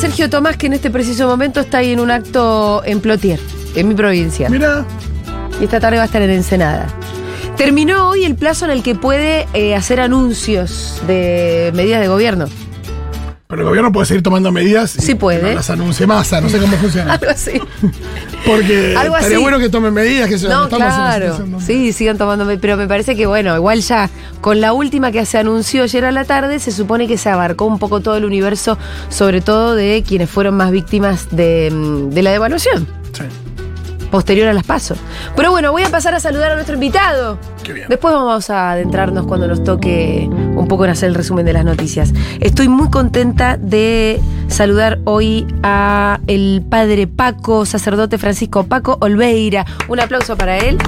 Sergio Tomás, que en este preciso momento está ahí en un acto en Plotier, en mi provincia. Mira, Y esta tarde va a estar en Ensenada. Terminó hoy el plazo en el que puede eh, hacer anuncios de medidas de gobierno. Pero el gobierno puede seguir tomando medidas. y Sí puede. no las anuncie masa, no sé cómo funciona. Algo así. Porque Algo estaría así. bueno que tomen medidas, que se No, una claro. donde- Sí, sigan tomando, pero me parece que bueno, igual ya con la última que se anunció ayer a la tarde, se supone que se abarcó un poco todo el universo, sobre todo de quienes fueron más víctimas de, mm, de la devaluación, Sí. Posterior a las pasos. Pero bueno, voy a pasar a saludar a nuestro invitado. Qué bien. Después vamos a adentrarnos cuando nos toque un poco en hacer el resumen de las noticias. Estoy muy contenta de saludar hoy a el padre Paco, sacerdote Francisco Paco Olveira. Un aplauso para él.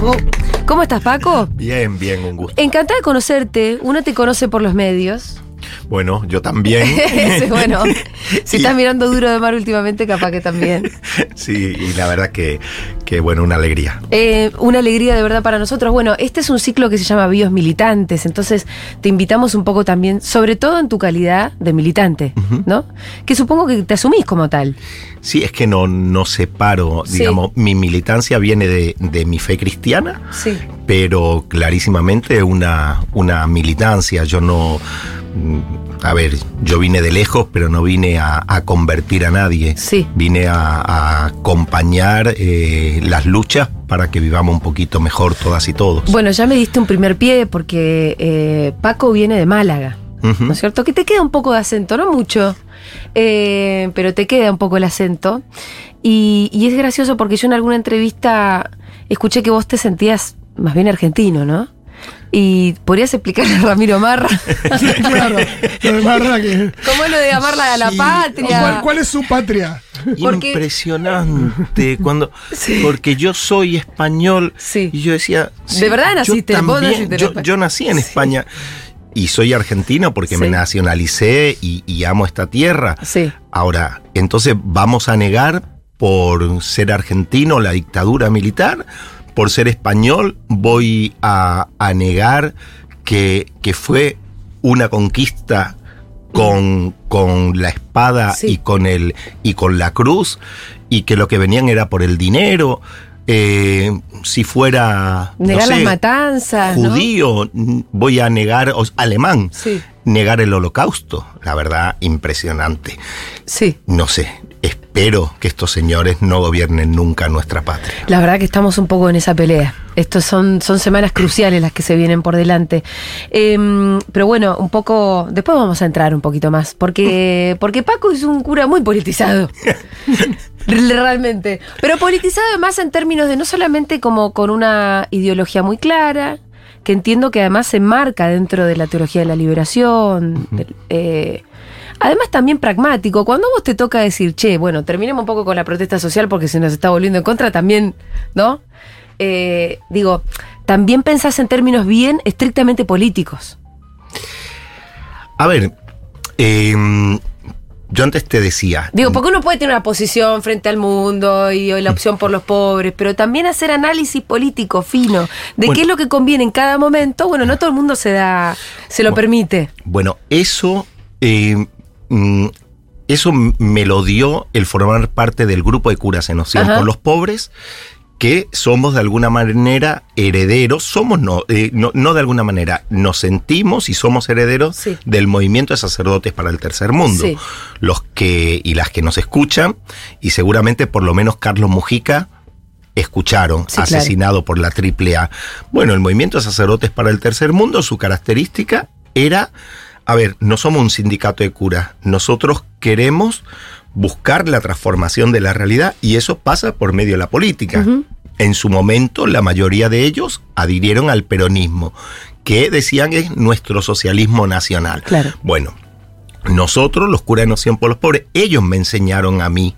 ¿Cómo estás, Paco? Bien, bien, un gusto. Encantada de conocerte. Uno te conoce por los medios. Bueno, yo también. Sí, bueno, si Y- estás mirando duro de mar últimamente, capaz que también. Sí, y la verdad que, que bueno, una alegría. Eh, una alegría de verdad para nosotros. Bueno, este es un ciclo que se llama Bios Militantes, entonces te invitamos un poco también, sobre todo en tu calidad de militante, ¿no? Que supongo que te asumís como tal. Sí, es que no, no separo, Sí. digamos, mi militancia viene de, de mi fe cristiana, Sí. pero clarísimamente una, una militancia. Yo no. A ver, yo vine de lejos, pero no vine a, a convertir a nadie. Sí. Vine a, a acompañar eh, las luchas para que vivamos un poquito mejor todas y todos. Bueno, ya me diste un primer pie porque eh, Paco viene de Málaga. ¿No es cierto? Que te queda un poco de acento, no mucho, eh, pero te queda un poco el acento. Y, y es gracioso porque yo en alguna entrevista escuché que vos te sentías más bien argentino, ¿no? Y podrías explicarle a Ramiro Marra claro. Lo de Marra que. cómo es lo de amarla a la Sí. patria. ¿Cuál, cuál es su patria? Porque- Impresionante cuando Sí. porque yo soy español Sí. y yo decía ¿De verdad yo naciste? También, yo, España. yo nací en España y soy argentino porque Sí. me nacionalicé y, y amo esta tierra Sí. ahora entonces vamos a negar por ser argentino la dictadura militar por ser español voy a, a negar que, que fue una conquista con, con la espada Sí. y con el y con la cruz y que lo que venían era por el dinero Eh, si fuera no Negar las sé, matanzas, ¿no? judío voy a negar o- alemán Sí. negar el holocausto la verdad impresionante Sí. no sé espero que estos señores no gobiernen nunca nuestra patria La verdad que estamos un poco en esa pelea. Estos son, son semanas cruciales las que se vienen por delante. Em, pero bueno, un poco. Después vamos a entrar un poquito más. Porque, porque Paco es un cura muy politizado. Realmente. Pero politizado además en términos de no solamente como con una ideología muy clara, que entiendo que además se enmarca dentro de la teología de la liberación. del- eh, Además también pragmático, cuando vos te toca decir, che, bueno, terminemos un poco con la protesta social porque se nos está volviendo en contra, también, ¿no? Eh, digo, también pensás en términos bien estrictamente políticos. a ver eh, yo antes te decía Digo, porque uno puede tener una posición frente al mundo y la opción por los pobres, pero también hacer análisis político fino de Bueno. qué es lo que conviene en cada momento. Bueno, no todo el mundo se da, se lo Bueno. permite. Bueno, eso, eh, mm, eso me lo dio el formar parte del grupo de curas en Ajá. por los pobres, que somos de alguna manera herederos, somos no, eh, no, no de alguna manera, nos sentimos y somos herederos Sí. del movimiento de sacerdotes para el tercer mundo. Sí. Los que y las que nos escuchan, y seguramente por lo menos Carlos Mujica escucharon, Sí, claro. asesinado por la AAA. Bueno, el movimiento de sacerdotes para el tercer mundo, su característica era, a ver, no somos un sindicato de curas, nosotros queremos buscar la transformación de la realidad y eso pasa por medio de la política. En su momento, la mayoría de ellos adhirieron al peronismo, que decían es nuestro socialismo nacional. Claro. Bueno, nosotros, los curas de Noción por los Pobres, ellos me enseñaron a mí.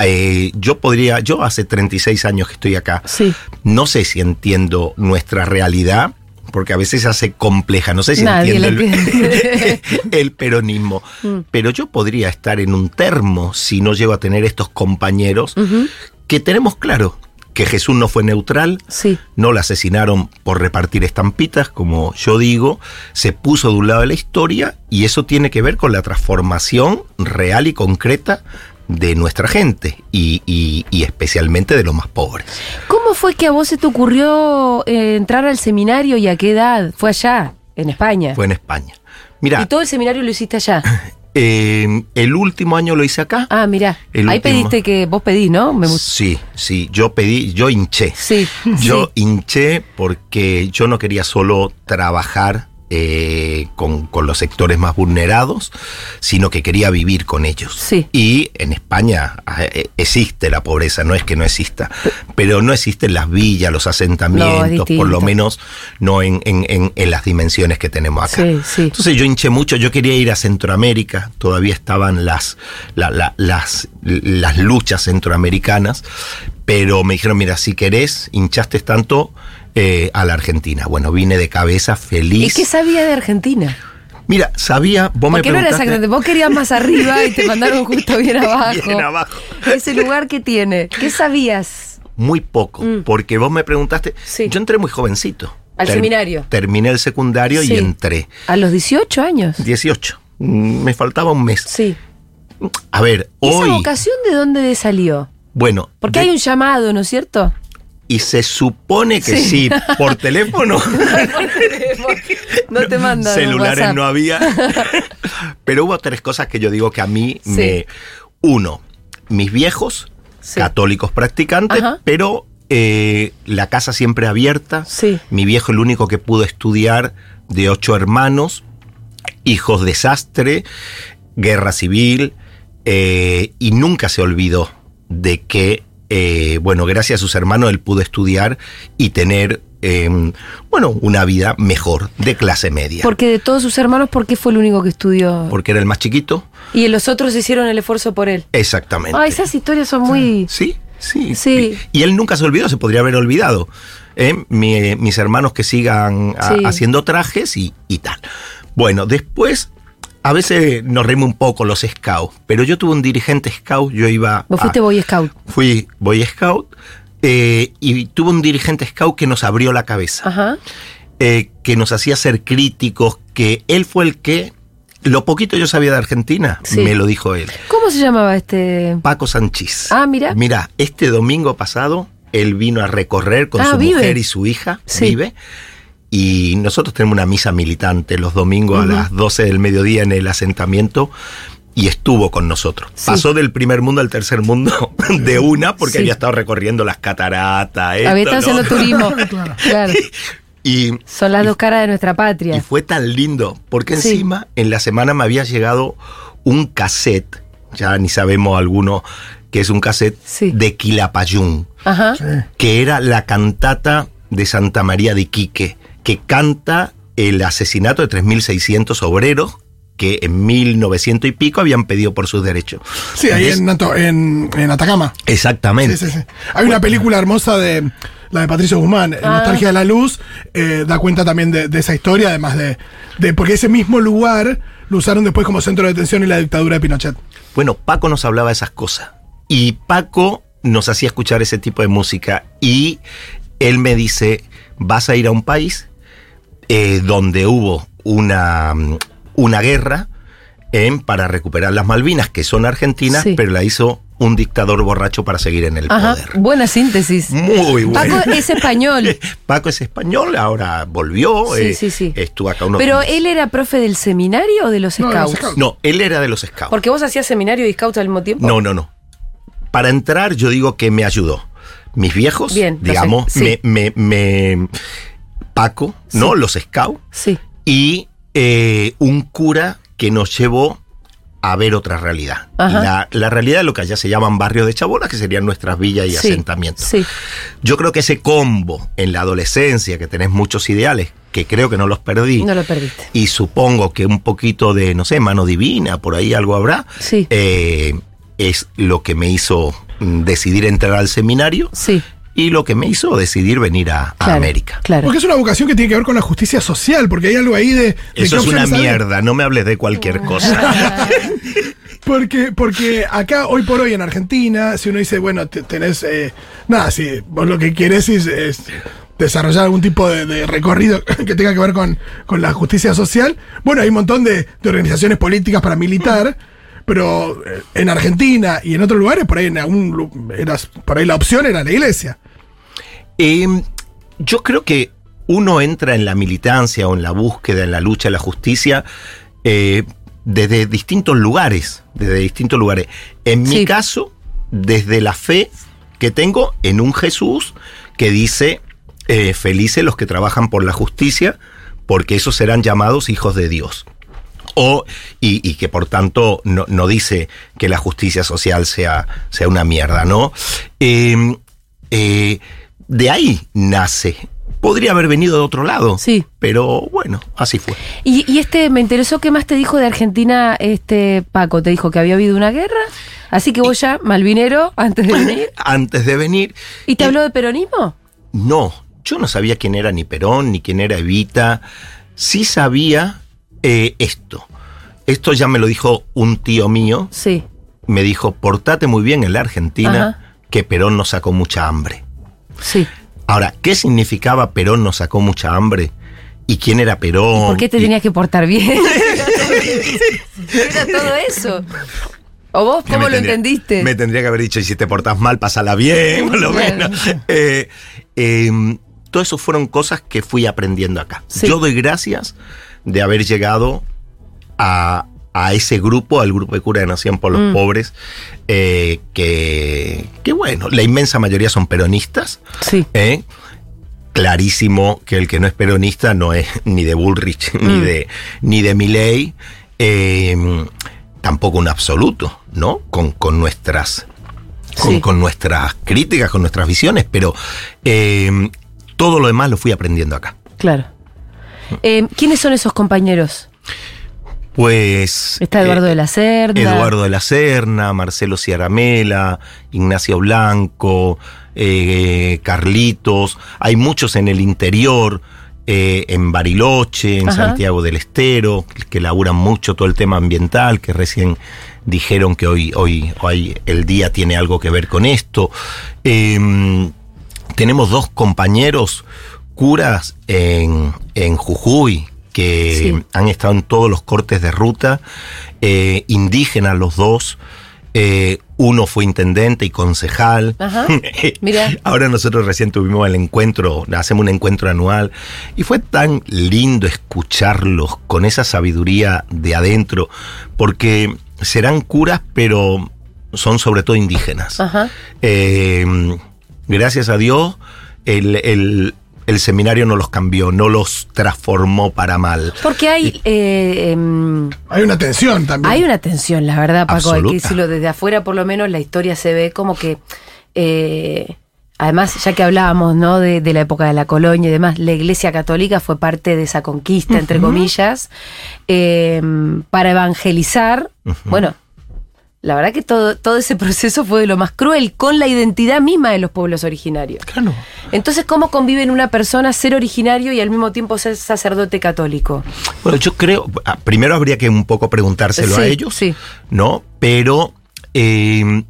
eh, yo podría, yo hace 36 años que estoy acá, Sí. no sé si entiendo nuestra realidad, porque a veces hace compleja, no sé si Nadie entiendo la el, entiende. el peronismo, Mm. pero yo podría estar en un termo si no llego a tener estos compañeros que tenemos claro, que Jesús no fue neutral, Sí. no lo asesinaron por repartir estampitas, como yo digo, se puso de un lado de la historia y eso tiene que ver con la transformación real y concreta de nuestra gente y, y- y especialmente de los más pobres. ¿Cómo fue que a vos se te ocurrió eh, entrar al seminario y a qué edad? ¿Fue allá, en España? Fue en España. Mira, ¿Y todo el seminario lo hiciste allá? eh, el último año lo hice acá. Ah, mirá. El Ahí último. pediste que vos pedís, ¿no? Me. Sí, sí, yo pedí, yo hinché. Sí. Yo sí. hinché porque yo no quería solo trabajar eh, con, con los sectores más vulnerados, sino que quería vivir con ellos. Sí. Y en España eh, existe la pobreza, no es que no exista, pero no existen las villas, los asentamientos, por lo menos no en, en- en- en las dimensiones que tenemos acá. Sí, sí. Entonces yo hinché mucho, yo quería ir a Centroamérica, todavía estaban las, la- la- las, las luchas centroamericanas, pero me dijeron, mira, si querés, hinchaste tanto eh, a la Argentina. Bueno, vine de cabeza ¿Y feliz. qué sabía de Argentina? Mira, sabía, vos me Porque no era preguntaste... exactamente, vos querías más arriba y te mandaron justo bien abajo. Bien abajo. Ese lugar que tiene. ¿Qué sabías? Muy poco, Mm. porque vos me preguntaste, Sí. yo entré muy jovencito. Al seminario. Terminé el secundario Sí. y entré. ¿A los 18 años? 18. Mm, Me faltaba un mes. Sí. A ver, ¿Y hoy... esa vocación de dónde salió? Bueno, Porque de- hay un llamado, ¿no es cierto? Y se supone que Sí. sí, por teléfono. No te mandan Celulares no había. Pero hubo tres cosas que yo digo que a mí Sí. me. Uno, mis viejos, Sí. católicos practicantes, Ajá. pero eh, la casa siempre abierta. Sí. Mi viejo, el único que pudo estudiar de ocho hermanos, hijos desastre, guerra civil, eh, y nunca se olvidó de que, eh, bueno, gracias a sus hermanos él pudo estudiar y tener, eh, bueno, una vida mejor, de clase media. Porque de todos sus hermanos, ¿por qué fue el único que estudió? Porque era el más chiquito. Y los otros hicieron el esfuerzo por él. Exactamente. Ah, esas historias son muy... Sí, sí. Sí. Y, y él nunca se olvidó, se podría haber olvidado. ¿eh? Mi- mis hermanos que sigan a- Sí. haciendo trajes y, y tal. Bueno, después, a veces nos reímos un poco los scouts, pero yo tuve un dirigente scout, yo iba... Vos fuiste a- Boy Scout. Fui Boy Scout eh, y tuve un dirigente scout que nos abrió la cabeza, Ajá. eh, que nos hacía ser críticos, que él fue el que... Lo poquito yo sabía de Argentina, Sí. me lo dijo él. ¿Cómo se llamaba este...? Paco Sanchís. Ah, mira. Mira, este domingo pasado él vino a recorrer con Ah, su vive. mujer y su hija, Sí. vive. Y nosotros tenemos una misa militante los domingos a las 12 del mediodía en el asentamiento y estuvo con nosotros. Sí. Pasó del primer mundo al tercer mundo de una porque Sí. había estado recorriendo las cataratas. esto, Había estado haciendo turismo. Claro. Claro. Y Son las dos caras de nuestra patria. y fue tan lindo, porque Sí. encima en la semana me había llegado un cassette, ya ni sabemos alguno que es un cassette, Sí. de Quilapayún, Ajá. Que era la cantata de Santa María de Iquique, que canta el asesinato de 3.600 obreros que en 1900 y pico habían pedido por sus derechos. Sí, ahí Es- en, Nato- en, en Atacama. Exactamente. Sí, sí, sí. Hay una película hermosa de la de Patricio Guzmán, Ah. Nostalgia de la Luz, eh, da cuenta también de, de esa historia, además de, de porque ese mismo lugar lo usaron después como centro de detención en la dictadura de Pinochet. Bueno, Paco nos hablaba de esas cosas. Y Paco nos hacía escuchar ese tipo de música. Y él me dice, vas a ir a un país eh, donde hubo una, una guerra en, para recuperar las Malvinas, que son argentinas, Sí. pero la hizo un dictador borracho para seguir en el Ajá. poder. Buena síntesis. Muy bueno. Paco es español. Paco es español, ahora volvió. Sí, eh, sí, sí. Estuvo acá unos Pero él era profe del seminario o de los No, de los scouts. scouts. No, él era de los scouts. Porque vos hacías seminario y scouts al mismo tiempo. No, no, no. Para entrar, yo digo que me ayudó. Mis viejos, Bien, digamos, sí. me, me, me- Paco, ¿no? Los scouts. Sí. Y eh, un cura que nos llevó a ver otra realidad. La, la realidad de lo que allá se llaman barrios de chabolas, que serían nuestras villas y sí, asentamientos. Sí. Yo creo que ese combo en la adolescencia, que tenés muchos ideales, que creo que no los perdí, No lo perdiste. y supongo que un poquito de, no sé, mano divina, por ahí algo habrá, Sí. eh, es lo que me hizo mm, decidir entrar al seminario Sí. Y lo que me hizo decidir venir a. América. Claro. Porque es una vocación que tiene que ver con la justicia social, porque hay algo ahí de... de Eso es una mierda, no me hables de cualquier cosa. Porque, porque acá, hoy por hoy en Argentina, si uno dice, bueno, te- tenés. eh, nada, si vos lo que quieres es, es desarrollar algún tipo de, de recorrido que tenga que ver con, con la justicia social, bueno, hay un montón de, de organizaciones políticas para militar. Pero eh, en Argentina y en otros lugares, por ahí en algún eras, por ahí la opción era la iglesia. Eh, yo creo que uno entra en la militancia o en la búsqueda, en la lucha de la justicia, eh, desde distintos lugares, desde distintos lugares. En mi Sí. caso, desde la fe que tengo en un Jesús que dice, eh, felices los que trabajan por la justicia, porque esos serán llamados hijos de Dios. O, y, y que por tanto no, no dice que la justicia social sea, sea una mierda, ¿no? Eh, eh, de ahí nace. Podría haber venido de otro lado. Sí. Pero bueno, así fue. Y, y este, me interesó qué más te dijo de Argentina, este Paco, te dijo que había habido una guerra, así que vos ya, Malvinero, antes de venir, Antes de venir. ¿y te habló de peronismo? No, yo no sabía quién era ni Perón, ni quién era Evita. Sí sabía eh, esto. Esto ya me lo dijo un tío mío. Sí. Me dijo, portate muy bien en la Argentina, Ajá. que Perón nos sacó mucha hambre. Sí. Ahora, ¿qué significaba Perón nos sacó mucha hambre? ¿Y quién era Perón? ¿Por qué te Y- tenías que portar bien? Era todo eso. ¿O vos cómo lo tendría- entendiste? Me tendría que haber dicho, y si te portás mal, pasala bien, por lo menos. Eh, eh, todo eso fueron cosas que fui aprendiendo acá. Sí. Yo doy gracias de haber llegado a, a ese grupo, al grupo de cura de Nación por los Mm. Pobres, eh, que, que bueno, la inmensa mayoría son peronistas. Sí. ¿eh? Clarísimo que el que no es peronista no es ni de Bullrich ni Mm. de ni de Milley, eh, tampoco un absoluto, ¿no? Con, con nuestras con, Sí. con nuestras críticas, con nuestras visiones, pero eh, todo lo demás lo fui aprendiendo acá. Claro. Eh, ¿Quiénes son esos compañeros? Pues Está Eduardo eh, de la Cerda. Eduardo de la Serna, Marcelo Ciaramela, Ignacio Blanco, eh, Carlitos, hay muchos en el interior, eh, en Bariloche, en Ajá. Santiago del Estero, que laburan mucho todo el tema ambiental, que recién dijeron que hoy, hoy, hoy el día tiene algo que ver con esto. Eh, tenemos dos compañeros curas en, en Jujuy que Sí. han estado en todos los cortes de ruta, eh, indígenas los dos. eh, uno fue intendente y concejal. Ajá. Mira. Ahora nosotros recién tuvimos el encuentro, hacemos un encuentro anual y fue tan lindo escucharlos con esa sabiduría de adentro, porque serán curas, pero son sobre todo indígenas. Ajá. Eh, gracias a Dios, el, el- el seminario no los cambió, no los transformó para mal. Porque hay, eh, em, Hay una tensión también. hay una tensión, la verdad, Paco. Hay que decirlo desde afuera, por lo menos la historia se ve como que. eh, Además, ya que hablábamos ¿no? de, de la época de la colonia y demás, la Iglesia Católica fue parte de esa conquista, entre comillas, eh, para evangelizar. Bueno, la verdad que todo, todo ese proceso fue de lo más cruel, con la identidad misma de los pueblos originarios. Claro. Entonces, ¿cómo convive en una persona ser originario y al mismo tiempo ser sacerdote católico? Bueno, yo creo, ah, primero habría que un poco preguntárselo Sí, a ellos, sí. ¿no? Pero eh,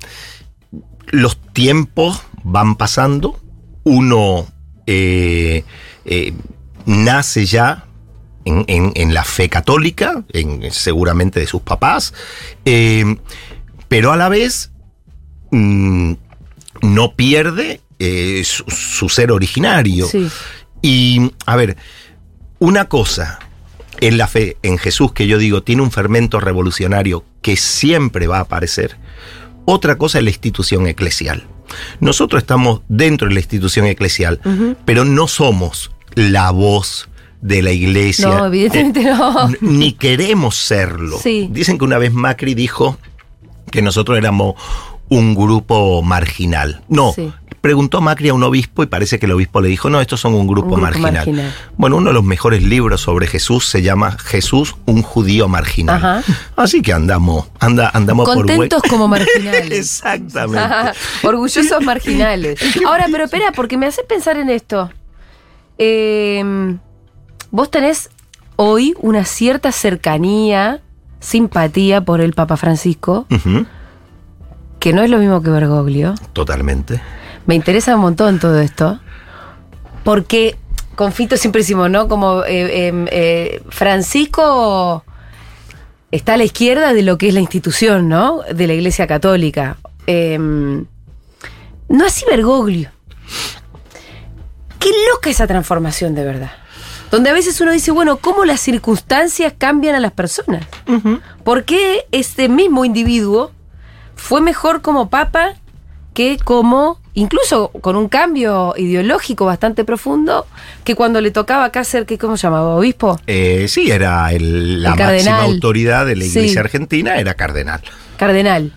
los tiempos van pasando, uno eh, eh, nace ya en, en- en la fe católica, en, seguramente de sus papás, eh, pero a la vez mm, no pierde eh, su, su ser originario. Sí. Y, a ver, una cosa en la fe, en Jesús, que yo digo, tiene un fermento revolucionario que siempre va a aparecer. Otra cosa es la institución eclesial. Nosotros estamos dentro de la institución eclesial, pero no somos la voz de la iglesia. No, evidentemente no. N- Ni queremos serlo. Sí. Dicen que una vez Macri dijo que nosotros éramos un grupo marginal. No, Sí. preguntó Macri a un obispo y parece que el obispo le dijo, no, estos son un grupo, Un grupo marginal. marginal. Bueno, uno de los mejores libros sobre Jesús se llama Jesús, un judío marginal. Ajá. Así que andamos, anda, andamos Contentos por como marginales. Exactamente. Ajá, Orgullosos marginales. Ahora, pero espera, porque me hace pensar en esto. Eh, vos tenés hoy una cierta cercanía, simpatía por el Papa Francisco, que no es lo mismo que Bergoglio. Totalmente. Me interesa un montón todo esto. Porque con Fito siempre decimos, ¿no? Como eh, eh, eh, Francisco está a la izquierda de lo que es la institución, ¿no? De la Iglesia Católica. Eh, no así Bergoglio. Qué loca esa transformación de verdad. Donde a veces uno dice, bueno, ¿cómo las circunstancias cambian a las personas? ¿Por qué este mismo individuo fue mejor como papa que como, incluso con un cambio ideológico bastante profundo, que cuando le tocaba acá ser, ¿qué, ¿cómo se llamaba? ¿Obispo? Eh, sí, era el- la El cardenal. máxima autoridad de la Sí. iglesia argentina, era cardenal. Cardenal.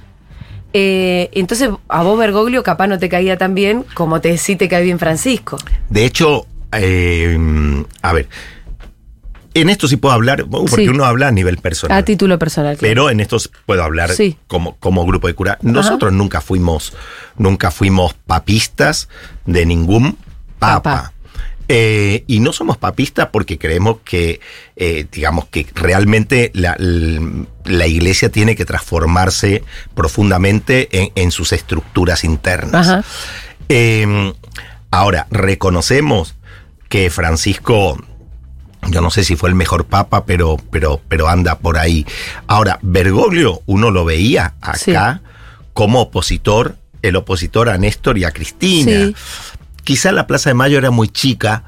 Eh, entonces, a vos Bergoglio capaz no te caía tan bien como te, sí te cae bien Francisco. De hecho, eh, a ver, en esto sí puedo hablar, porque Sí. uno habla a nivel personal. A título personal. claro. Pero en esto puedo hablar Sí. como, como grupo de cura. Nosotros nunca fuimos, nunca fuimos papistas de ningún papa. Eh, y no somos papistas porque creemos que, eh, digamos, que realmente la, iglesia tiene que transformarse profundamente en, en sus estructuras internas. Ajá. Eh, ahora, reconocemos que Francisco, yo no sé si fue el mejor papa, pero, pero, pero anda por ahí. Ahora, Bergoglio, uno lo veía acá como opositor, el opositor a Néstor y a Cristina. Sí. Quizá la Plaza de Mayo era muy chica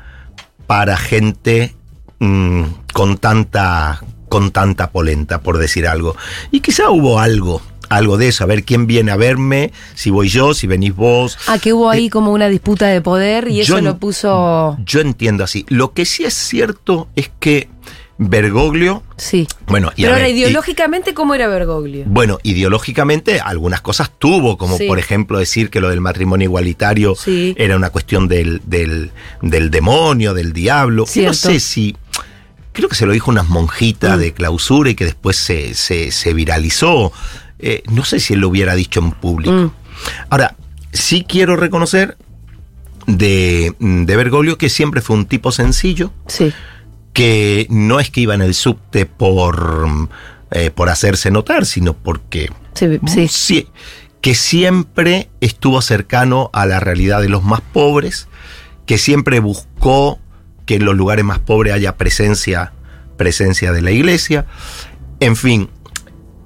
para gente mm, con tanta con tanta polenta, por decir algo. Y quizá hubo algo, algo de eso, a ver quién viene a verme, si voy yo, si venís vos. Ah, que hubo ahí como una disputa de poder y eso lo puso. Yo entiendo así. Lo que sí es cierto es que Bergoglio, Sí. bueno, y Pero ahora, ver, y- ideológicamente, ¿cómo era Bergoglio? bueno, ideológicamente algunas cosas tuvo, como Sí. por ejemplo decir que lo del matrimonio igualitario Sí. era una cuestión del, del, del demonio, del diablo. Y No Cierto. sé si. Creo que se lo dijo unas monjitas Mm. de clausura y que después se, se, se viralizó. Eh, no sé si él lo hubiera dicho en público. Mm. Ahora, sí quiero reconocer de, de Bergoglio que siempre fue un tipo sencillo, Sí. que no es que iba en el subte por, eh, por hacerse notar, sino porque Sí. sí. sí, que siempre estuvo cercano a la realidad de los más pobres, que siempre buscó que en los lugares más pobres haya presencia, presencia de la iglesia. En fin,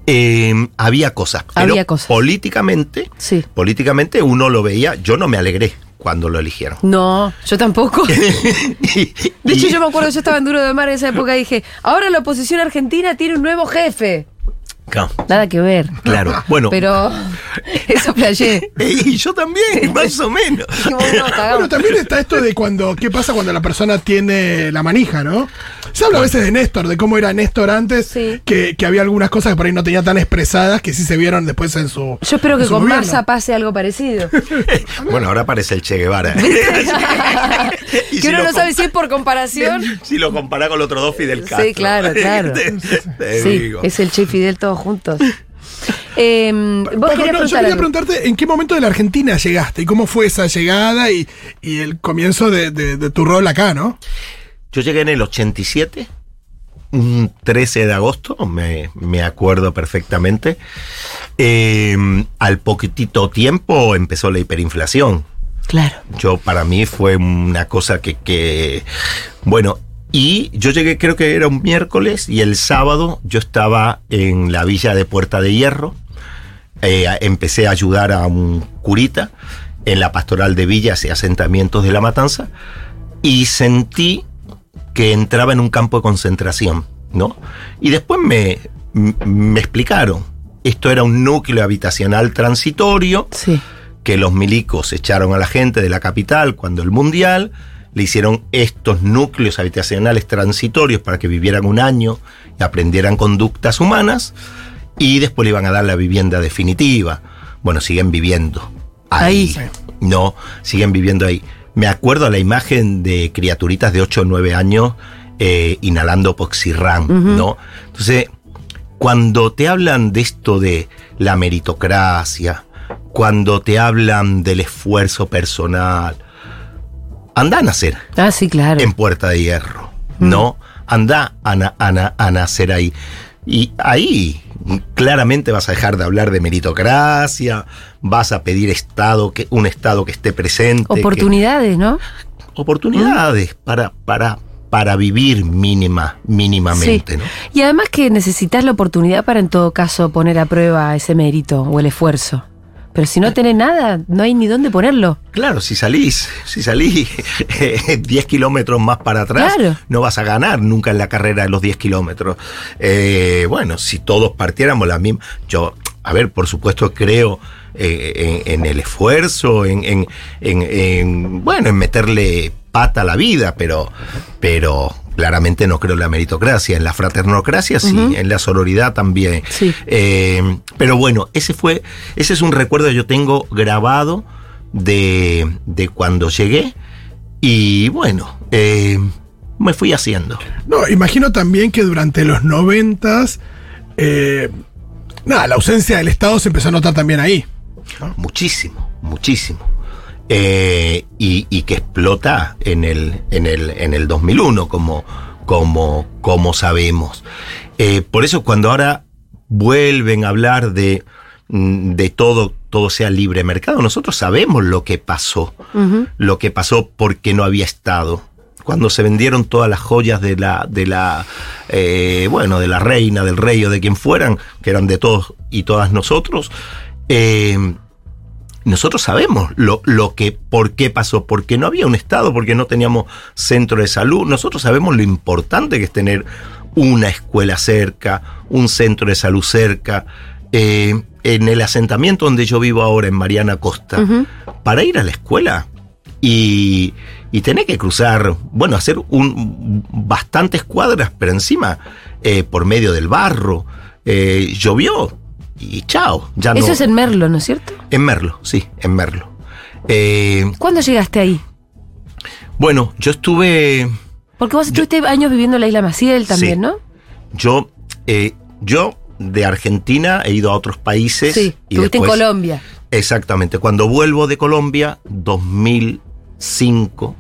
eh, había cosas. Pero Había cosas. políticamente, Sí. políticamente uno lo veía, yo no me alegré cuando lo eligieron. No, yo tampoco. Y- De hecho, y- yo me acuerdo, yo estaba en Duro de Mar en esa época y dije, ahora la oposición argentina tiene un nuevo jefe. Nada que ver. claro. bueno, Pero eso playé. y yo también, más o menos. No. Bueno, también está esto de cuando, ¿qué pasa cuando la persona tiene la manija, no? Se habla a veces de Néstor, de cómo era Néstor antes, Sí. que, que había algunas cosas que por ahí no tenía tan expresadas que sí se vieron después en su. Yo espero que con gobierno. Massa pase algo parecido. Bueno, ahora parece el Che Guevara. Y que si uno no sabe si es por comparación. Si lo compara con los otros dos Fidel Castro. Sí, claro, claro. Te- te Sí, digo. es el Che Fidel todos juntos. Eh, vos Paco, querías no, yo quería preguntarte en qué momento de la Argentina llegaste y cómo fue esa llegada y, y el comienzo de, de- de tu rol acá, ¿no? Yo llegué en el 87, un 13 de agosto, me, me acuerdo perfectamente. Eh, al poquitito tiempo empezó la hiperinflación. Claro. Yo, para mí, fue una cosa que, que, bueno, y yo llegué, creo que era un miércoles, y el sábado yo estaba en la villa de Puerta de Hierro. Eh, empecé a ayudar a un curita en la pastoral de villas y asentamientos de la matanza, y sentí que entraba en un campo de concentración, ¿no? Y después me, me explicaron. Esto era un núcleo habitacional transitorio Sí. que los milicos echaron a la gente de la capital cuando el Mundial, le hicieron estos núcleos habitacionales transitorios para que vivieran un año y aprendieran conductas humanas, y después le iban a dar la vivienda definitiva. Bueno, siguen viviendo ahí. Ahí. No, siguen viviendo ahí. Me acuerdo la imagen de criaturitas de 8 o 9 años eh, inhalando poxirrán, ¿no? Entonces, cuando te hablan de esto de la meritocracia, cuando te hablan del esfuerzo personal, anda a nacer Ah, sí, claro. en Puerta de Hierro, ¿no? Anda a, na- a na- a nacer ahí. Y ahí claramente vas a dejar de hablar de meritocracia, vas a pedir estado que, un Estado que esté presente. que- Oportunidades, ¿no? oportunidades para, para, para vivir mínima, mínimamente, Sí. ¿no? Y además que necesitas la oportunidad para en todo caso poner a prueba ese mérito o el esfuerzo. Pero si no tenés nada, no hay ni dónde ponerlo. Claro, si salís, si salís eh, 10 kilómetros más para atrás, Claro. no vas a ganar nunca en la carrera de los 10 kilómetros. Eh, bueno, si todos partiéramos la misma. Yo, a ver, por supuesto, creo eh, en, en el esfuerzo, en, en- en- en, bueno, en meterle pata a la vida, pero, pero claramente no creo en la meritocracia. En la fraternocracia sí, en la sororidad también. Sí. Eh, pero bueno, ese fue, ese es un recuerdo que yo tengo grabado de, de cuando llegué. Y bueno, eh, me fui haciendo. No, imagino también que durante los noventas, eh, nada, la ausencia del Estado se empezó a notar también ahí. Muchísimo, muchísimo. Eh, y, y que explota en el, en el, en el 2001, como, como, como sabemos. Eh, por eso cuando ahora vuelven a hablar de, mm, de todo, todo sea libre mercado, nosotros sabemos lo que pasó. Lo que pasó porque no había estado. Cuando se vendieron todas las joyas de la, de la, eh, bueno, de la reina, del rey o de quien fueran, que eran de todos y todas nosotros, eh, nosotros sabemos lo, lo que, por qué pasó, porque no había un Estado, porque no teníamos centro de salud. Nosotros sabemos lo importante que es tener una escuela cerca, un centro de salud cerca. Eh, en el asentamiento donde yo vivo ahora, en Mariana Costa, para ir a la escuela y, y tener que cruzar, bueno, hacer un, bastantes cuadras, pero encima eh, por medio del barro. Eh, llovió y chao. Ya Eso no, es en Merlo, ¿no es cierto? en Merlo, sí, en Merlo. Eh, ¿Cuándo llegaste ahí? bueno, yo estuve. Porque vos estuviste años viviendo en la isla Maciel también, Sí. ¿no? Yo, eh, yo de Argentina he ido a otros países. Sí, y estuviste en Colombia. Exactamente. Cuando vuelvo de Colombia, 2005,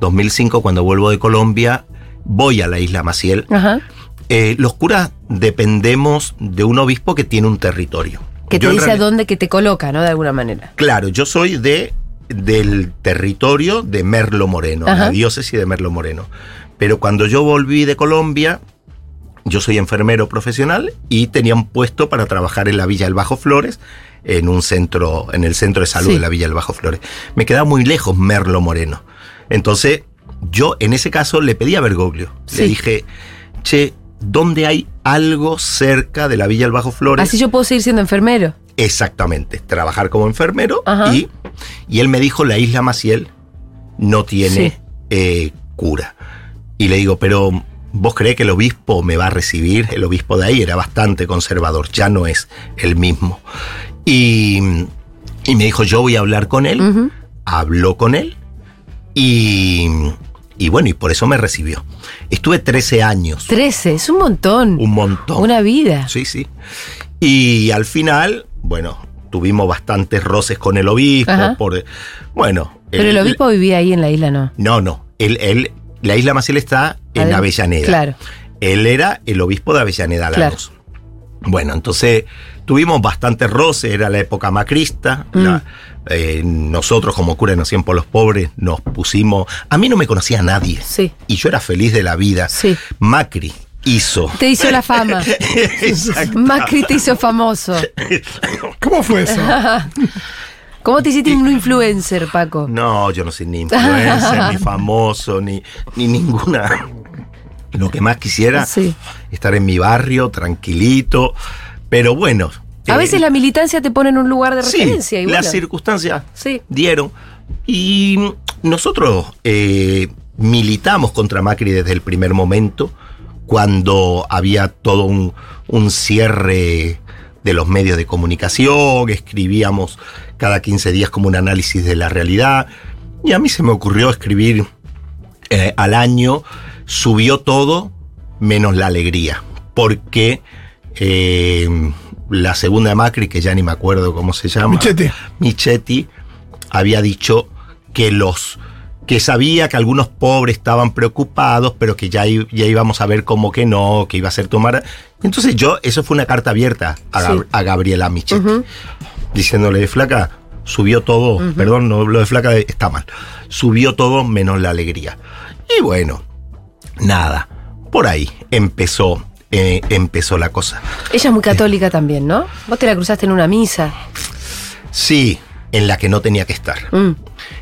2005, cuando vuelvo de Colombia, voy a la isla Maciel. Ajá. Eh, los curas dependemos de un obispo que tiene un territorio. Que te Yo dice a dónde que te coloca, ¿no? De alguna manera. Claro, yo soy de del territorio de Merlo Moreno, Ajá. la diócesis de Merlo Moreno. Pero cuando yo volví de Colombia, yo soy enfermero profesional y tenía un puesto para trabajar en la Villa del Bajo Flores, en un centro, en el centro de salud Sí. de la Villa del Bajo Flores. Me quedaba muy lejos Merlo Moreno. Entonces, yo en ese caso le pedí a Bergoglio. Sí. Le dije, che, ¿dónde hay algo cerca de la Villa del Bajo Flores? Así yo puedo seguir siendo enfermero. Exactamente, trabajar como enfermero y, y él me dijo, la isla Maciel no tiene Sí. eh, cura. Y le digo, pero ¿vos creés que el obispo me va a recibir? El obispo de ahí era bastante conservador, ya no es el mismo. Y, y me dijo, yo voy a hablar con él. Habló con él y, y bueno, y por eso me recibió. Estuve 13 años, 13, es un montón. un montón. Una vida. Sí, sí. Y al final, bueno, tuvimos bastantes roces con el obispo. Ajá. Por, bueno. Pero el obispo vivía ahí en la isla, ¿no? No, no. Él, él- la isla Maciel está en Avellaneda. Claro. Él era el obispo de Avellaneda Claro. Bueno, entonces tuvimos bastantes roces, era la época macrista. Mm. la- eh, nosotros, como cura de Nación por los Pobres, nos pusimos. A mí no me conocía nadie. Sí. Y yo era feliz de la vida. Sí. Macri hizo. Te hizo la fama. Exacto. Macri te hizo famoso. ¿Cómo fue eso? ¿Cómo te hiciste un influencer, Paco? No, yo no soy ni influencer, ni famoso, ni, ni ninguna. Lo que más quisiera, Sí. estar en mi barrio, tranquilito. Pero bueno. A eh, veces la militancia te pone en un lugar de sí, referencia. y bueno. las circunstancias Sí. dieron. Y nosotros eh, militamos contra Macri desde el primer momento, cuando había todo un, un cierre de los medios de comunicación, escribíamos cada 15 días como un análisis de la realidad. Y a mí se me ocurrió escribir eh, al año, subió todo menos la alegría, porque eh, la segunda de Macri, que ya ni me acuerdo cómo se llama, Michetti. Michetti había dicho que los que sabía que algunos pobres estaban preocupados, pero que ya, ya íbamos a ver cómo que no, que iba a ser tomar. Entonces yo, eso fue una carta abierta a, Gab- Sí. a Gabriela Michetti, diciéndole, flaca, subió todo, perdón, no, lo de flaca está mal, subió todo menos la alegría. Y bueno, nada, por ahí empezó, eh, empezó la cosa. Ella es muy católica también, ¿no? Vos te la cruzaste en una misa. Sí, en la que no tenía que estar. Mm.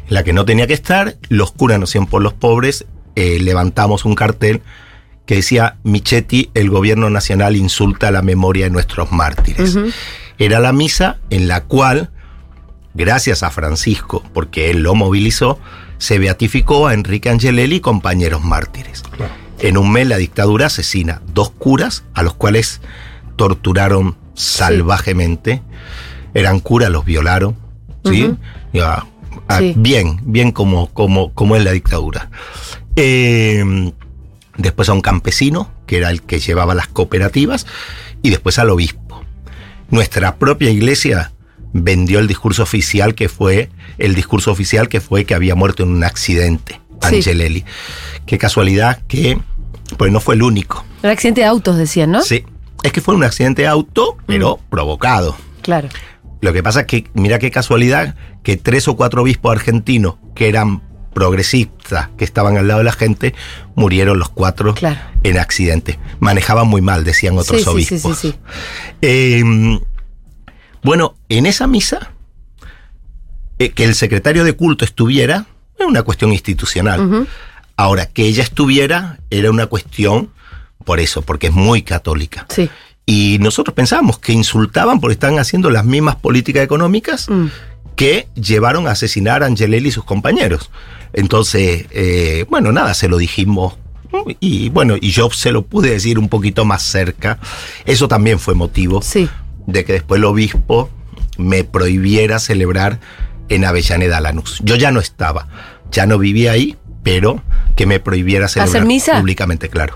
en la que no tenía que estar, los curas no hacían por los pobres, eh, levantamos un cartel que decía, Michetti, el gobierno nacional insulta la memoria de nuestros mártires. Era la misa en la cual, gracias a Francisco, porque él lo movilizó, se beatificó a Enrique Angelelli y compañeros mártires. En un mes la dictadura asesina dos curas a los cuales torturaron salvajemente. Eran curas, los violaron. ah, Sí. Bien, bien como, como, como es la dictadura. Eh, después a un campesino, que era el que llevaba las cooperativas, y después al obispo. Nuestra propia iglesia vendió el discurso oficial que fue el discurso oficial que fue que había muerto en un accidente Sí. Angelelli. Qué casualidad que pues no fue el único. Un accidente de autos, decían, ¿no? Sí. Es que fue un accidente de auto, pero provocado. Claro. Lo que pasa es que, mira qué casualidad, que tres o cuatro obispos argentinos que eran progresistas, que estaban al lado de la gente, murieron los cuatro Claro. en accidente. Manejaban muy mal, decían otros Sí, sí, sí, obispos. sí, sí. Eh, bueno, en esa misa, eh, que el secretario de culto estuviera, era una cuestión institucional. Ahora, que ella estuviera era una cuestión por eso, porque es muy católica. Sí. Y nosotros pensábamos que insultaban porque estaban haciendo las mismas políticas económicas Mm. que llevaron a asesinar a Angelelli y sus compañeros. Entonces, eh, bueno, nada, se lo dijimos. Y bueno, y yo se lo pude decir un poquito más cerca. Eso también fue motivo Sí. De que después el obispo me prohibiera celebrar en Avellaneda Lanús. Yo ya no estaba, ya no vivía ahí, pero que me prohibiera celebrar misa? públicamente, claro.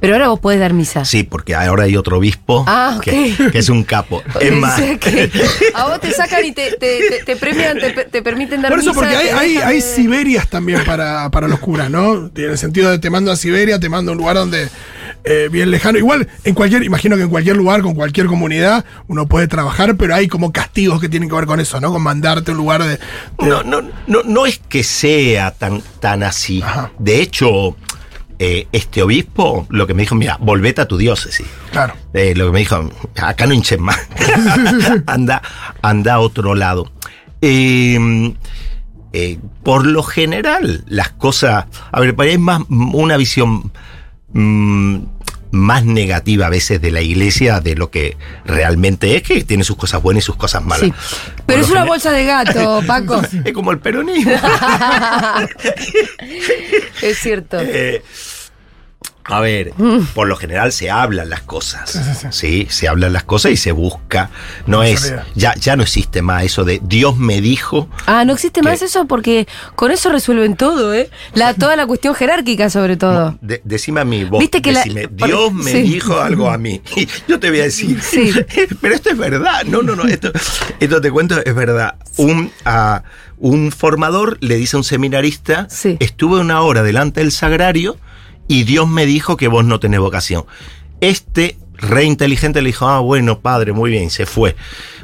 Pero ahora vos podés dar misa. Sí, porque ahora hay otro obispo Ah, ok. que, que es un capo. Es más, que a vos te sacan y te, te, te- te premian, te, te permiten dar Por eso, misa, porque hay, Siberias también para, para los curas, ¿no? En el sentido de te mando a Siberia, te mando a un lugar donde eh, bien lejano. Igual, en cualquier, imagino que en cualquier lugar, con cualquier comunidad, uno puede trabajar, pero hay como castigos que tienen que ver con eso, ¿no? Con mandarte a un lugar de. de- no, no, no, no es que sea tan, tan así. Ajá. De hecho, eh, este obispo lo que me dijo, mira, volvete a tu diócesis. Claro. Eh, lo que me dijo, acá no hinches más. anda, anda a otro lado. Eh, eh, por lo general, las cosas. A ver, para ahí es más una visión mm, más negativa a veces de la iglesia de lo que realmente es, que tiene sus cosas buenas y sus cosas malas. Sí. Pero es una general- bolsa de gato, Paco. Es como el peronismo. es cierto. Eh, a ver, por lo general se hablan las cosas. Sí, sí, Sí, se hablan las cosas y se busca. No es. Realidad. Ya, ya no existe más eso de Dios me dijo. Ah, no existe más eso porque con eso resuelven todo, ¿eh? La, toda la cuestión jerárquica, sobre todo. De- decime a mí, vos. Viste que la- decime, por- Dios me dijo algo a mí. Y yo te voy a decir. Sí. Pero esto es verdad. No, no, no. Esto, esto te cuento, es verdad. Un, a un formador le dice a un seminarista: Sí. Estuve una hora delante del sagrario y Dios me dijo que vos no tenés vocación. Este re inteligente le dijo: Ah, bueno, padre, muy bien, se fue.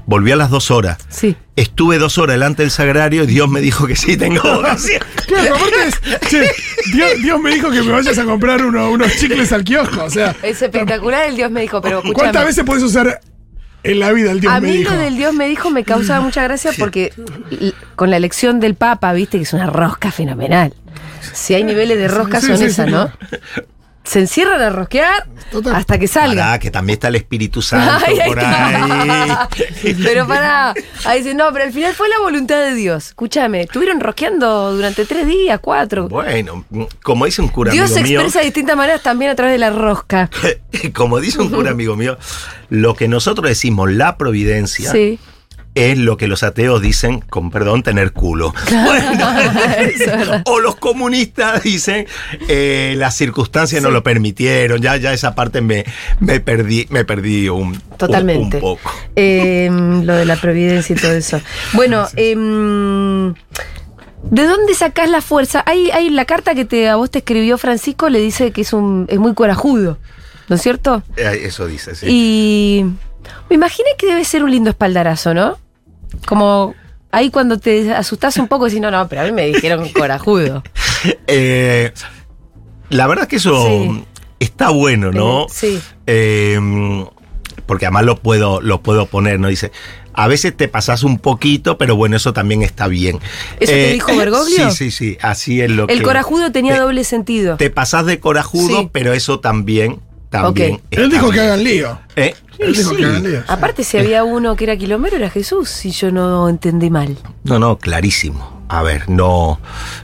Volvió a las dos horas. Sí. Estuve dos horas delante del sagrario y Dios me dijo que sí tengo vocación. Claro, aparte es. che, Dios, Dios me dijo que me vayas a comprar uno- unos chicles al kiosco. O sea, Es espectacular el Dios me dijo, pero escúchame. ¿cuántas veces puedes usar en la vida el Dios a me mí dijo? lo del Dios me dijo me causaba mucha gracia porque con la elección del Papa, viste que es una rosca fenomenal. Si hay niveles de rosca Sí, son sí, esas. ¿no? Se encierran a rosquear Total. hasta que salga. Pará, que también está el Espíritu Santo Ay, por ahí. Pero para, ahí dice, no, pero al final fue la voluntad de Dios. Escúchame, estuvieron rosqueando durante tres días, cuatro. Bueno, como dice un cura Dios se amigo mío, expresa de distintas maneras también a través de la rosca. como dice un cura amigo mío, lo que nosotros decimos la providencia Sí. Es lo que los ateos dicen, con perdón, tener culo. O los comunistas dicen, eh, las circunstancias no lo permitieron, ya, ya esa parte me, me perdí, me perdí un, Totalmente. un poco. Eh, lo de la providencia y todo eso. Bueno, em, ¿De dónde sacás la fuerza? Hay, hay la carta que te, a vos te escribió Francisco, le dice que es un es muy corajudo, ¿no es cierto? Eh, Eso dice, sí. Y me imaginé que debe ser un lindo espaldarazo, ¿no? Como ahí cuando te asustás un poco, decís, no, no, pero a mí me dijeron corajudo. Eh, la verdad que eso Sí. está bueno, ¿no? Eh, sí. Eh, porque además lo puedo, lo puedo poner, ¿no? Dice, a veces te pasas un poquito, pero bueno, eso también está bien. ¿Eso te dijo Bergoglio? Sí, sí, sí, así es lo que... El corajudo tenía te- doble sentido. Te pasás de corajudo, Sí. pero eso también, también Ok. Él dijo que hagan lío. ¿Eh? Él dijo Sí. que hagan lío. Aparte, si había uno que era quilomero, era Jesús, si yo no entendí mal. No, no, clarísimo. A ver, no,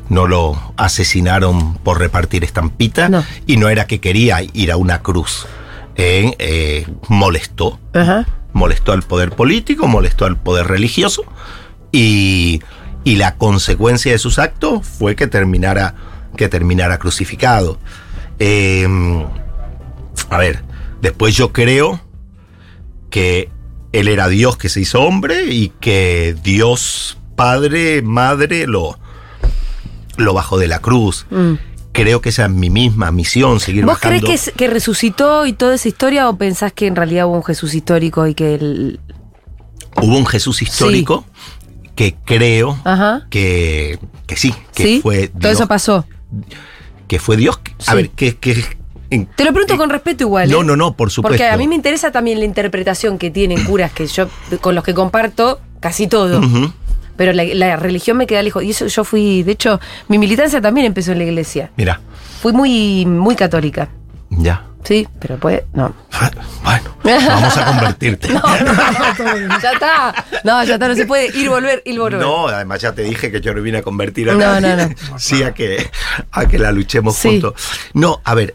no lo asesinaron por repartir estampitas No. y no era que quería ir a una cruz. Eh, eh, molestó, Ajá. molestó al poder político, molestó al poder religioso y, y la consecuencia de sus actos fue que terminara, que terminara crucificado. Eh, a ver, después yo creo que él era Dios que se hizo hombre y que Dios Padre, Madre lo, lo bajó de la cruz. Mm. Creo que esa es mi misma misión, seguir ¿Vos bajando. crees que, es- que resucitó y toda esa historia o pensás que en realidad hubo un Jesús histórico y que el... Hubo un Jesús histórico que creo Ajá. que, que sí, que ¿Sí? fue Todo Dios. eso pasó. que fue Dios. A Sí. ver, que, que en- Te lo pregunto con respeto igual. No, ¿eh? no, no, por supuesto. Porque a mí me interesa también la interpretación que tienen curas que yo con los que comparto casi todo. Pero la, la religión me queda lejos. Y eso yo fui, de hecho, mi militancia también empezó en la iglesia. Mira, Fui muy, muy católica. ya. Sí, pero pues, no. Bueno, vamos a convertirte. No, no, ya está. No, ya está, no se puede ir, volver, ir, volver. No, además ya te dije que yo no vine a convertir a No, nadie. no, no. Sí, a que, a que la luchemos Sí. juntos. No, a ver,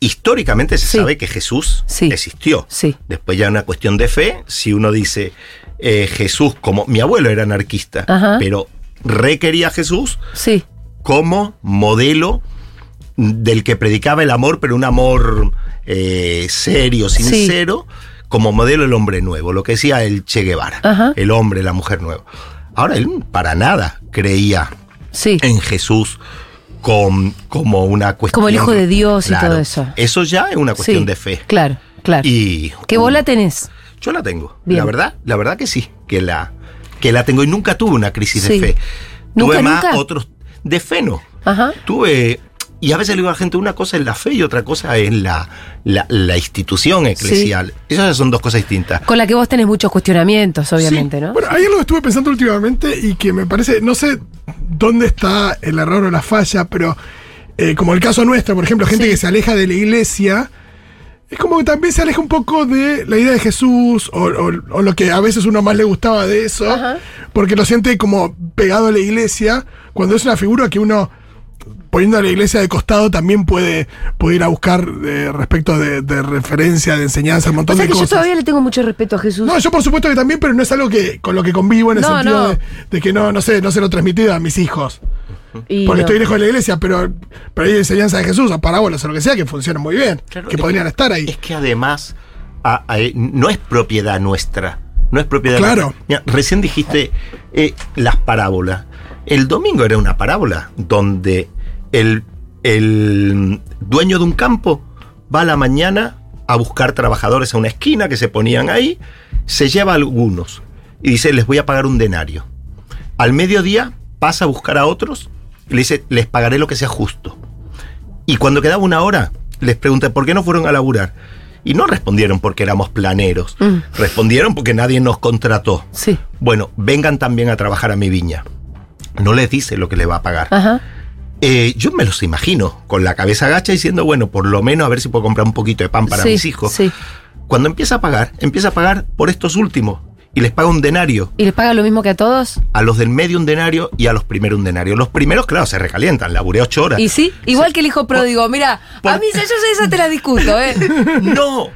históricamente se Sí. sabe que Jesús Sí. existió. Sí. Después ya una cuestión de fe, si uno dice eh, Jesús como... Mi abuelo era anarquista, Ajá. pero requería a Jesús Sí, como modelo del que predicaba el amor, pero un amor eh, serio, sincero, como modelo el hombre nuevo, lo que decía el Che Guevara, Ajá. el hombre, la mujer nueva. Ahora él para nada creía sí. en Jesús con, como una cuestión... Como el Hijo de Dios y todo eso. Eso ya es una cuestión sí. de fe. Claro, claro. Y ¿Qué vos la tenés? yo la tengo. Bien. La verdad, la verdad que sí, que la, que la tengo y nunca tuve una crisis Sí. de fe. ¿Nunca, tuve más nunca? otros de fe no. Ajá. Tuve y a veces le digo a la gente una cosa es la fe y otra cosa es la, la, la institución eclesial. Esas son dos cosas distintas. Con la que vos tenés muchos cuestionamientos, obviamente, ¿no? Bueno, hay algo que estuve pensando últimamente y que me parece, no sé dónde está el error o la falla, pero eh, como el caso nuestro, por ejemplo, gente Sí. que se aleja de la iglesia, es como que también se aleja un poco de la idea de Jesús o, o- o lo que a veces uno más le gustaba de eso, Ajá. porque lo siente como pegado a la iglesia, cuando es una figura que uno poniendo a la iglesia de costado también puede, puede ir a buscar eh, respecto de, de referencia, de enseñanza, un O montón sea de que yo todavía le tengo mucho respeto a Jesús. No, yo por supuesto que también, pero no es algo que con lo que convivo en el No, sentido no. De, de que no, no sé, no se lo he transmitido a mis hijos. Y Porque no. estoy lejos de la iglesia, pero, pero hay enseñanza de Jesús, o parábolas o lo que sea, que funcionan muy bien, Claro, que es podrían estar ahí. Es que además a- a- no es propiedad nuestra. No es propiedad Claro. nuestra. Mira, recién dijiste eh, las parábolas. El domingo era una parábola donde el, el dueño de un campo va a la mañana a buscar trabajadores a una esquina que se ponían ahí, se lleva a algunos y dice, les voy a pagar un denario. Al mediodía pasa a buscar a otros y le dice, les pagaré lo que sea justo. Y cuando quedaba una hora, les pregunté por qué no fueron a laburar. Y no respondieron porque éramos planeros. Mm. Respondieron porque nadie nos contrató. Sí. Bueno, vengan también a trabajar a mi viña. No les dice lo que le va a pagar. Ajá. Eh, yo me los imagino, con la cabeza agacha diciendo, bueno, por lo menos a ver si puedo comprar un poquito de pan para Sí, mis hijos. Sí. Cuando empieza a pagar, empieza a pagar por estos últimos. Y les paga un denario. ¿Y les paga lo mismo que a todos? A los del medio un denario y a los primeros un denario. Los primeros, claro, se recalientan. Laburé ocho horas. Y sí, igual que el hijo pródigo. Mira, por- a mí yo esa te la discuto, ¿eh? No,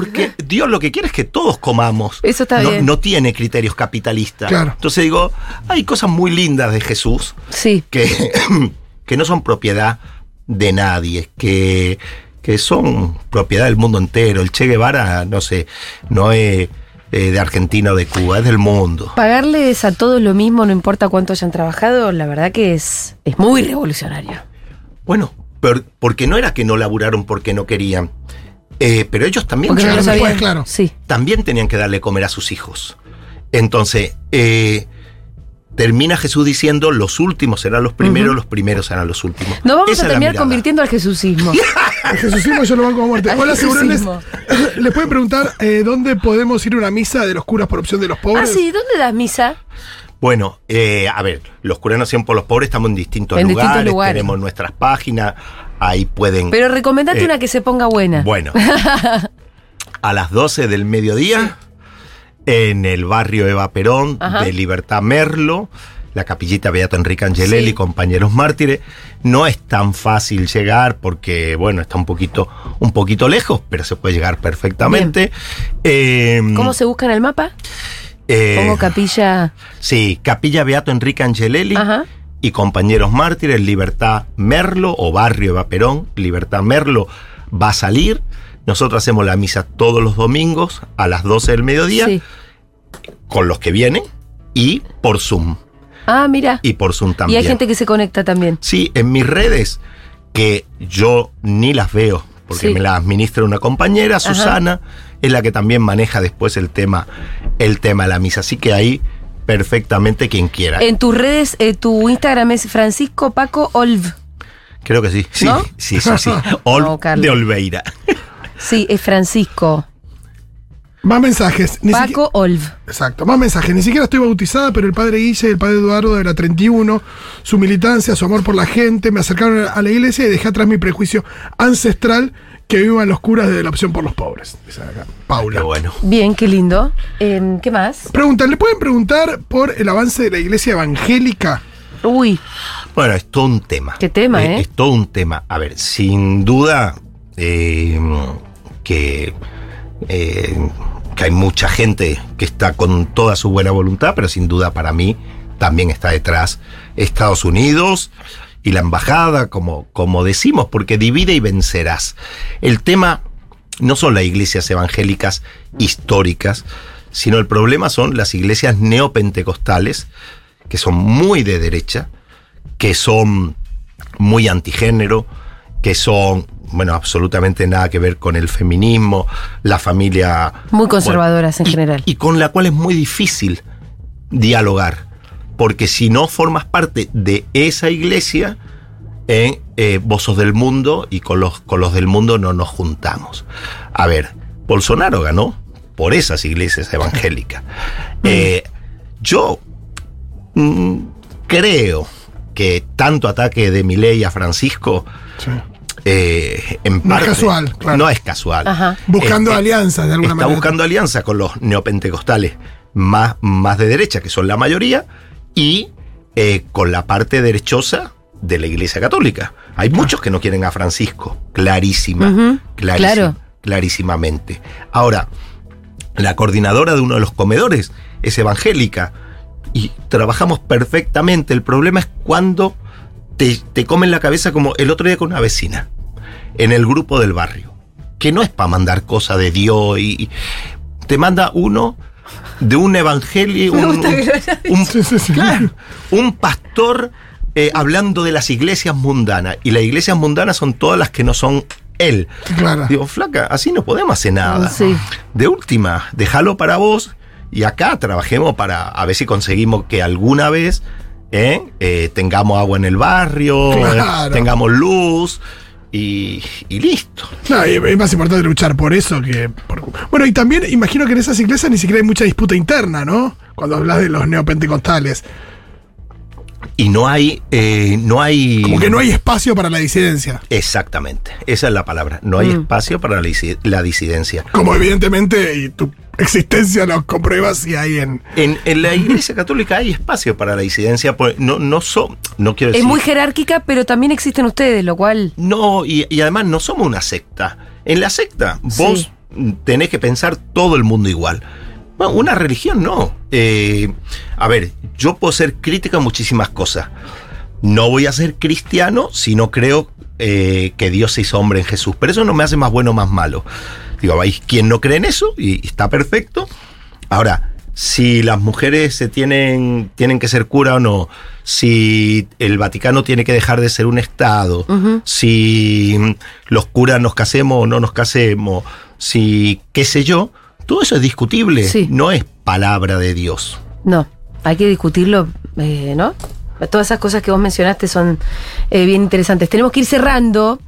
porque Dios lo que quiere es que todos comamos. Eso está no, bien. No tiene criterios capitalistas. Claro. Entonces digo, hay cosas muy lindas de Jesús Sí. que, que no son propiedad de nadie, que, que son propiedad del mundo entero. El Che Guevara, no sé, no es, eh, de Argentina o de Cuba, es del mundo. Pagarles a todos lo mismo, no importa cuánto hayan trabajado, la verdad que es, es muy revolucionario. Bueno, pero, porque no era que no laburaron porque no querían, eh, pero ellos también, Porque no lo Claro, sabían. después, claro. Sí. también tenían que darle comer a sus hijos. Entonces, eh, termina Jesús diciendo, los últimos serán los primeros, los primeros serán los últimos. Nos vamos Esa a terminar convirtiendo al jesucismo. El Jesucismo yo lo banco a muerte. Al Hola. ¿Les pueden preguntar eh, dónde podemos ir a una misa de los curas por opción de los ah, pobres? sí, ¿dónde das misa? Bueno, eh, a ver, los curas no por los pobres, estamos en distintos, En lugares, distintos lugares. tenemos nuestras páginas, ahí pueden... Pero recomendate Eh, una que se ponga buena. Bueno, a las 12 del mediodía, en el barrio Eva Perón Ajá. de Libertad Merlo, la capillita Beato Enrique Angelelli, Sí. compañeros mártires. No es tan fácil llegar porque, bueno, está un poquito, un poquito lejos, pero se puede llegar perfectamente. Eh, ¿Cómo se busca en el mapa? eh, Pongo capilla. Sí, Capilla Beato Enrique Angelelli Ajá. Y compañeros mártires, Libertad Merlo o Barrio Eva Perón, Libertad Merlo va a salir. Nosotros hacemos la misa todos los domingos a las 12 del mediodía Sí. con los que vienen y por Zoom. Ah, mira. Y por Zoom Y también. hay gente que se conecta también. Sí, en mis redes que yo ni las veo porque Sí. me las administra una compañera, Susana, es la que también maneja después el tema, el tema de la misa. Así que ahí perfectamente quien quiera. En tus redes, eh, tu Instagram es Francisco Paco Olv. Creo que sí. Sí, ¿No? sí, sí, sí. Ol- No, Carlos. de Olveira. Sí, es Francisco. Más mensajes. Ni Paco Olv. Exacto, más mensajes. Ni siquiera estoy bautizada, pero el padre Guille y el padre Eduardo de la 31, su militancia, su amor por la gente, me acercaron a la iglesia y dejé atrás mi prejuicio ancestral que vivan los curas de la opción por los pobres. Dice acá, Paula. Qué bueno. Bien, qué lindo. Em, ¿Qué más? Pregunta, ¿le pueden preguntar por el avance de la iglesia evangélica? Uy, Bueno, es todo un tema. Qué tema, ¿eh? Es todo un tema. A ver, sin duda eh, que, eh, que hay mucha gente que está con toda su buena voluntad, pero sin duda para mí también está detrás Estados Unidos y la embajada, como, como decimos, porque divide y vencerás. El tema no son las iglesias evangélicas históricas, sino el problema son las iglesias neopentecostales, que son muy de derecha, que son muy antigénero, que son, bueno, absolutamente nada que ver con el feminismo, la familia... Muy conservadoras en y- general. Y con la cual es muy difícil dialogar, porque si no formas parte de esa iglesia, eh, eh, vos sos del mundo y con los, con los del mundo no nos juntamos. A ver, Bolsonaro ganó por esas iglesias evangélicas. Eh, yo mm, creo que tanto ataque de Milei a Francisco Sí. eh, en No es casual, claro. no es casual. Ajá. Buscando eh, alianzas de alguna está manera. buscando alianza con los neopentecostales más, más de derecha, que son la mayoría, y eh, con la parte derechosa de la Iglesia Católica. Hay muchos que no quieren a Francisco, clarísima, clarísima, claro. clarísimamente. Ahora, la coordinadora de uno de los comedores es evangélica y trabajamos perfectamente. El problema es cuando te, te comen la cabeza como el otro día con una vecina en el grupo del barrio, que no es para mandar cosas de Dios y y te manda uno de un evangelio, un, un- claro, pastor eh, hablando de las iglesias mundanas y las iglesias mundanas son todas las que no son él. Claro. Digo, flaca, así no podemos hacer nada. Sí. De última, déjalo para vos y acá trabajemos para a ver si conseguimos que alguna vez eh, eh, tengamos agua en el barrio, Claro. tengamos luz y, y listo. No, y es más importante luchar por eso que por... Bueno, y también imagino que en esas iglesias ni siquiera hay mucha disputa interna, ¿no? Cuando hablas de los neopentecostales. Y no hay, eh, no hay. Como que no hay espacio para la disidencia. Exactamente, esa es la palabra. No hay Mm. espacio para la, disi- la disidencia. Como evidentemente, y tu existencia lo comprueba si hay en... En, en la Iglesia Católica hay espacio para la disidencia, pues no, no son, no quiero Es decir. muy jerárquica, pero también existen ustedes, lo cual. No, y, y además no somos una secta. En la secta, vos Sí. tenés que pensar todo el mundo igual. Bueno, una religión no. Eh, a ver, yo puedo ser crítica a muchísimas cosas. No voy a ser cristiano si no creo eh, que Dios se hizo hombre en Jesús. Pero eso no me hace más bueno o más malo. Digo, hay quien no cree en eso y, y está perfecto. Ahora, si las mujeres se tienen, tienen que ser cura o no, si el Vaticano tiene que dejar de ser un Estado, si los curas nos casemos o no nos casemos, si qué sé yo, todo eso es discutible, Sí. no es palabra de Dios. No, hay que discutirlo, eh, ¿no? Todas esas cosas que vos mencionaste son eh, bien interesantes. Tenemos que ir cerrando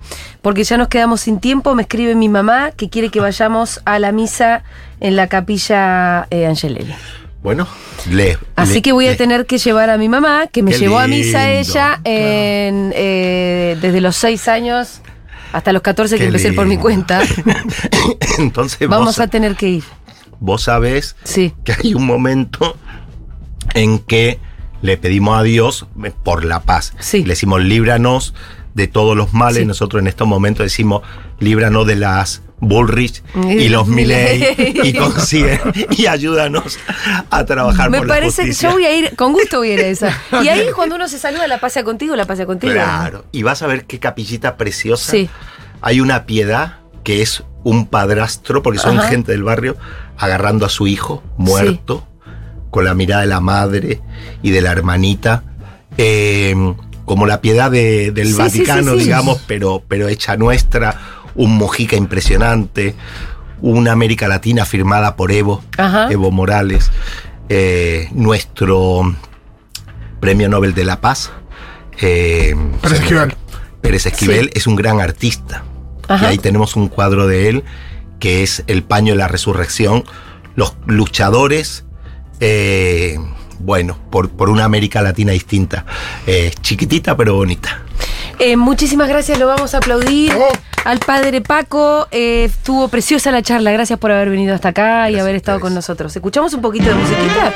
porque ya nos quedamos sin tiempo. Me escribe mi mamá que quiere que vayamos a la misa en la capilla eh, Angelelli. Bueno, le. Así le- que voy a le- tener que llevar a mi mamá, que me Qué llevó a misa ella en, eh, desde los seis años hasta los 14 que empecé por mi cuenta. Entonces Vamos vos, a tener que ir. vos sabés Sí. que hay un momento en que le pedimos a Dios eh, por la paz. Sí. Le decimos, líbranos de todos los males. Sí. Nosotros en estos momentos decimos, líbranos de las Bullrich y los Milley y consiguen y ayúdanos a trabajar Me por la parece que yo voy a ir, con gusto voy a ir a esa. Y ahí cuando uno se saluda, la pasa contigo, la pasa contigo. Claro. Y vas a ver qué capillita preciosa. Sí. Hay una piedad que es un padrastro, porque son Ajá. gente del barrio, agarrando a su hijo muerto, con la mirada de la madre y de la hermanita. eh, como la piedad de- del Sí, Vaticano, sí, sí. digamos, pero, pero hecha nuestra. Un Mojica impresionante. Una América Latina firmada por Evo, Ajá. Evo Morales. eh, nuestro premio Nobel de la Paz. eh, Pérez Esquivel. Pérez Esquivel es un gran artista. Ajá. Y ahí tenemos un cuadro de él que es El paño de la resurrección. Los luchadores, eh, bueno, por, por una América Latina distinta. Eh, chiquitita pero bonita. Eh, muchísimas gracias, lo vamos a aplaudir. Oh. Al padre Paco, eh, estuvo preciosa la charla. Gracias por haber venido hasta acá y haber estado con nosotros. ¿Escuchamos un poquito de musiquita?